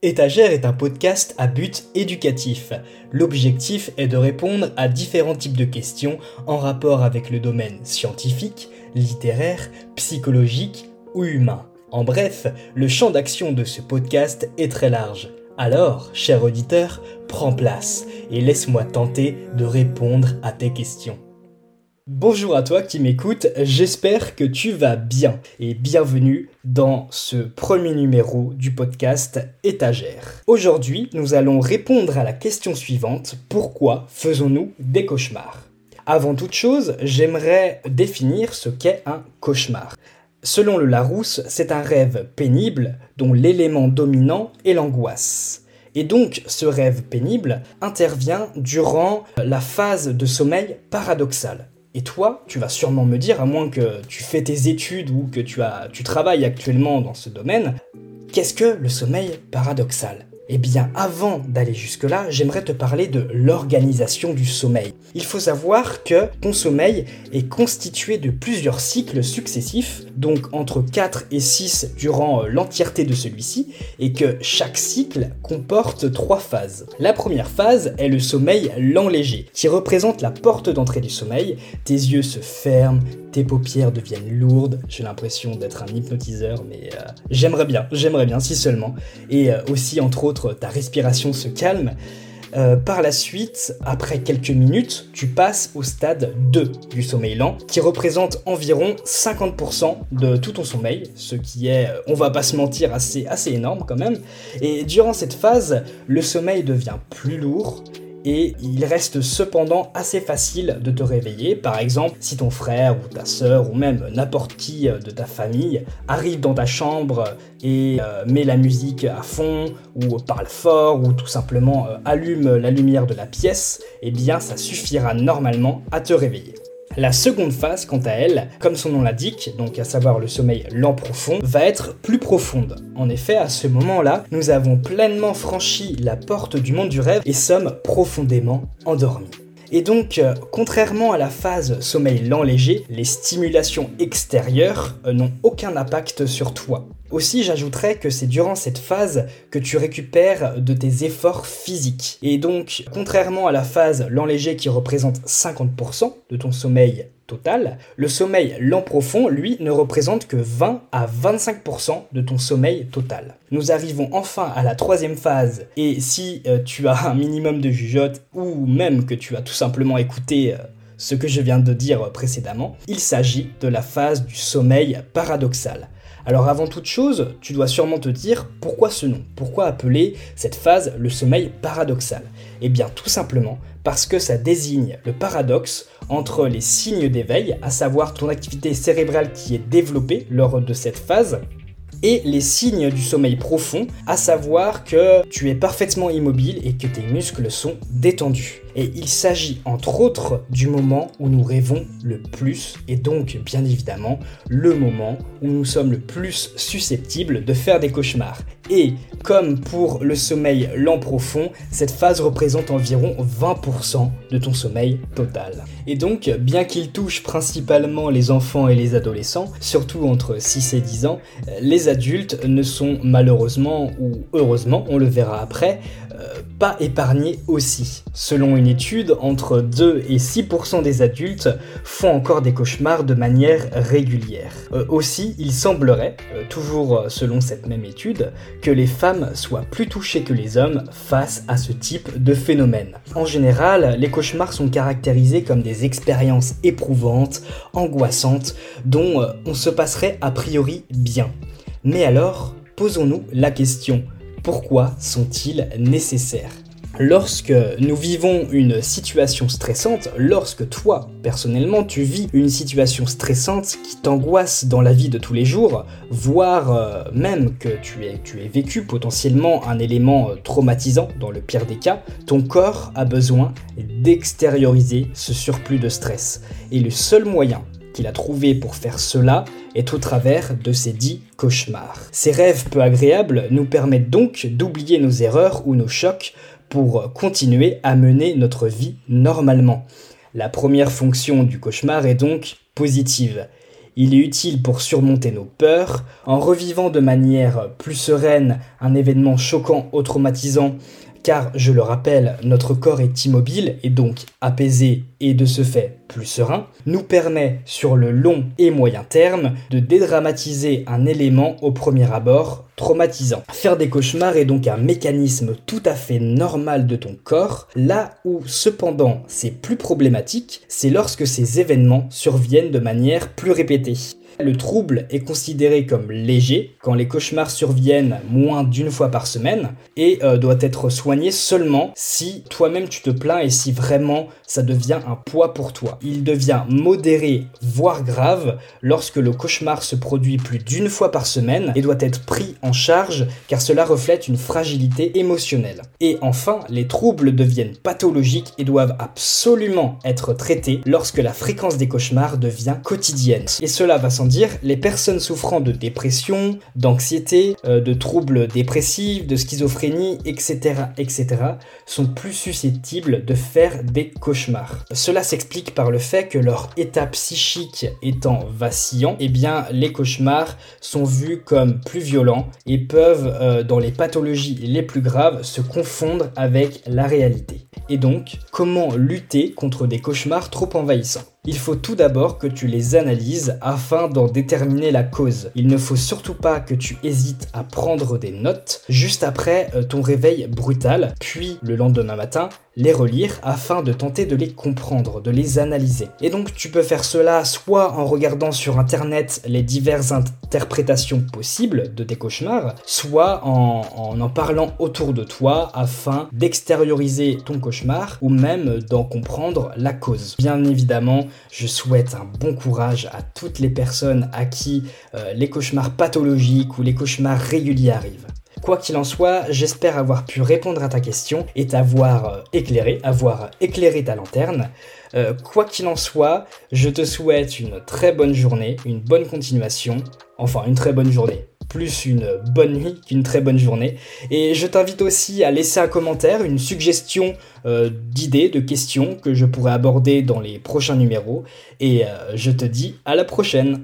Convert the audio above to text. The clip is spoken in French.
Étagère est un podcast à but éducatif. L'objectif est de répondre à différents types de questions en rapport avec le domaine scientifique, littéraire, psychologique ou humain. En bref, le champ d'action de ce podcast est très large. Alors, cher auditeur, prends place et laisse-moi tenter de répondre à tes questions. Bonjour à toi qui m'écoutes, j'espère que tu vas bien et bienvenue dans ce premier numéro du podcast Étagère. Aujourd'hui, nous allons répondre à la question suivante, pourquoi faisons-nous des cauchemars? Avant toute chose, j'aimerais définir ce qu'est un cauchemar. Selon le Larousse, c'est un rêve pénible dont l'élément dominant est l'angoisse. Et donc, ce rêve pénible intervient durant la phase de sommeil paradoxal. Et toi, tu vas sûrement me dire, à moins que tu fais tes études ou que tu, tu travailles actuellement dans ce domaine, qu'est-ce que le sommeil paradoxal? Eh bien, avant d'aller jusque-là, j'aimerais te parler de l'organisation du sommeil. Il faut savoir que ton sommeil est constitué de plusieurs cycles successifs, donc entre 4 et 6 durant euh, l'entièreté de celui-ci, et que chaque cycle comporte trois phases. La première phase est le sommeil lent léger, qui représente la porte d'entrée du sommeil. Tes yeux se ferment, paupières deviennent lourdes. J'ai l'impression d'être un hypnotiseur, mais euh, j'aimerais bien, j'aimerais bien, si seulement. Et euh, aussi, entre autres, ta respiration se calme. Euh, par la suite, après quelques minutes, tu passes au stade 2 du sommeil lent, qui représente environ 50% de tout ton sommeil, ce qui est, on va pas se mentir, assez, assez énorme quand même. Et durant cette phase, le sommeil devient plus lourd, et il reste cependant assez facile de te réveiller. Par exemple, si ton frère ou ta soeur ou même n'importe qui euh, de ta famille arrive dans ta chambre et euh, met la musique à fond ou parle fort ou tout simplement euh, allume la lumière de la pièce, eh bien ça suffira normalement à te réveiller. La seconde phase, quant à elle, comme son nom l'indique, donc à savoir le sommeil lent profond, va être plus profonde. En effet, à ce moment-là, nous avons pleinement franchi la porte du monde du rêve et sommes profondément endormis. Et donc, euh, contrairement à la phase sommeil lent léger, les stimulations extérieures euh, n'ont aucun impact sur toi. Aussi, j'ajouterais que c'est durant cette phase que tu récupères de tes efforts physiques. Et donc, contrairement à la phase lent léger qui représente 50% de ton sommeil total, le sommeil lent profond, lui, ne représente que 20 à 25% de ton sommeil total. Nous arrivons enfin à la troisième phase, et si euh, tu as un minimum de jugeote, ou même que tu as tout simplement écouté euh, ce que je viens de dire précédemment, il s'agit de la phase du sommeil paradoxal. Alors avant toute chose, tu dois sûrement te dire pourquoi ce nom Pourquoi appeler cette phase le sommeil paradoxal Eh bien tout simplement parce que ça désigne le paradoxe entre les signes d'éveil, à savoir ton activité cérébrale qui est développée lors de cette phase, et les signes du sommeil profond, à savoir que tu es parfaitement immobile et que tes muscles sont détendus. Et il s'agit entre autres du moment où nous rêvons le plus, et donc bien évidemment le moment où nous sommes le plus susceptibles de faire des cauchemars. Et comme pour le sommeil lent profond, cette phase représente environ 20% de ton sommeil total. Et donc, bien qu'il touche principalement les enfants et les adolescents, surtout entre 6 et 10 ans, les adultes ne sont malheureusement ou heureusement, on le verra après, euh, pas épargnés aussi. Selon une étude, entre 2 et 6% des adultes font encore des cauchemars de manière régulière. Euh, aussi, il semblerait, euh, toujours selon cette même étude, que les femmes soient plus touchées que les hommes face à ce type de phénomène. En général, les cauchemars sont caractérisés comme des expériences éprouvantes, angoissantes, dont on se passerait a priori bien. Mais alors, posons-nous la question, pourquoi sont-ils nécessaires? Lorsque nous vivons une situation stressante, lorsque toi, personnellement, tu vis une situation stressante qui t'angoisse dans la vie de tous les jours, voire euh, même que tu aies, vécu potentiellement un élément euh, traumatisant dans le pire des cas, ton corps a besoin d'extérioriser ce surplus de stress. Et le seul moyen qu'il a trouvé pour faire cela est au travers de ses dix cauchemars. Ces rêves peu agréables nous permettent donc d'oublier nos erreurs ou nos chocs pour continuer à mener notre vie normalement. La première fonction du cauchemar est donc positive. Il est utile pour surmonter nos peurs, en revivant de manière plus sereine un événement choquant ou traumatisant car je le rappelle, notre corps est immobile et donc apaisé et de ce fait plus serein, nous permet sur le long et moyen terme de dédramatiser un élément au premier abord traumatisant. Faire des cauchemars est donc un mécanisme tout à fait normal de ton corps, là où cependant c'est plus problématique, c'est lorsque ces événements surviennent de manière plus répétée. Le trouble est considéré comme léger quand les cauchemars surviennent moins d'une fois par semaine et euh, doit être soigné seulement si toi-même tu te plains et si vraiment ça devient un poids pour toi. Il devient modéré, voire grave, lorsque le cauchemar se produit plus d'une fois par semaine et doit être pris en charge car cela reflète une fragilité émotionnelle. Et enfin, les troubles deviennent pathologiques et doivent absolument être traités lorsque la fréquence des cauchemars devient quotidienne. Dire, les personnes souffrant de dépression, d'anxiété, euh, de troubles dépressifs, de schizophrénie, etc., etc., sont plus susceptibles de faire des cauchemars. Cela s'explique par le fait que leur état psychique étant vacillant, eh bien, les cauchemars sont vus comme plus violents et peuvent, euh, dans les pathologies les plus graves, se confondre avec la réalité. Et donc, comment lutter contre des cauchemars trop envahissants? Il faut tout d'abord que tu les analyses afin d'en déterminer la cause. Il ne faut surtout pas que tu hésites à prendre des notes juste après euh, ton réveil brutal, puis le lendemain matin, les relire afin de tenter de les comprendre, de les analyser. Et donc tu peux faire cela soit en regardant sur internet les diverses interprétations possibles de tes cauchemars, soit en en, parlant autour de toi afin d'extérioriser ton cauchemar ou même d'en comprendre la cause. Bien évidemment, je souhaite un bon courage à toutes les personnes à qui euh, les cauchemars pathologiques ou les cauchemars réguliers arrivent. Quoi qu'il en soit, j'espère avoir pu répondre à ta question et t'avoir euh, éclairé, avoir éclairé ta lanterne. Euh, quoi qu'il en soit, je te souhaite une très bonne journée, une bonne continuation, enfin une très bonne journée plus une bonne nuit qu'une très bonne journée. Et je t'invite aussi à laisser un commentaire, une suggestion euh, d'idées, de questions que je pourrais aborder dans les prochains numéros. Et je te dis à la prochaine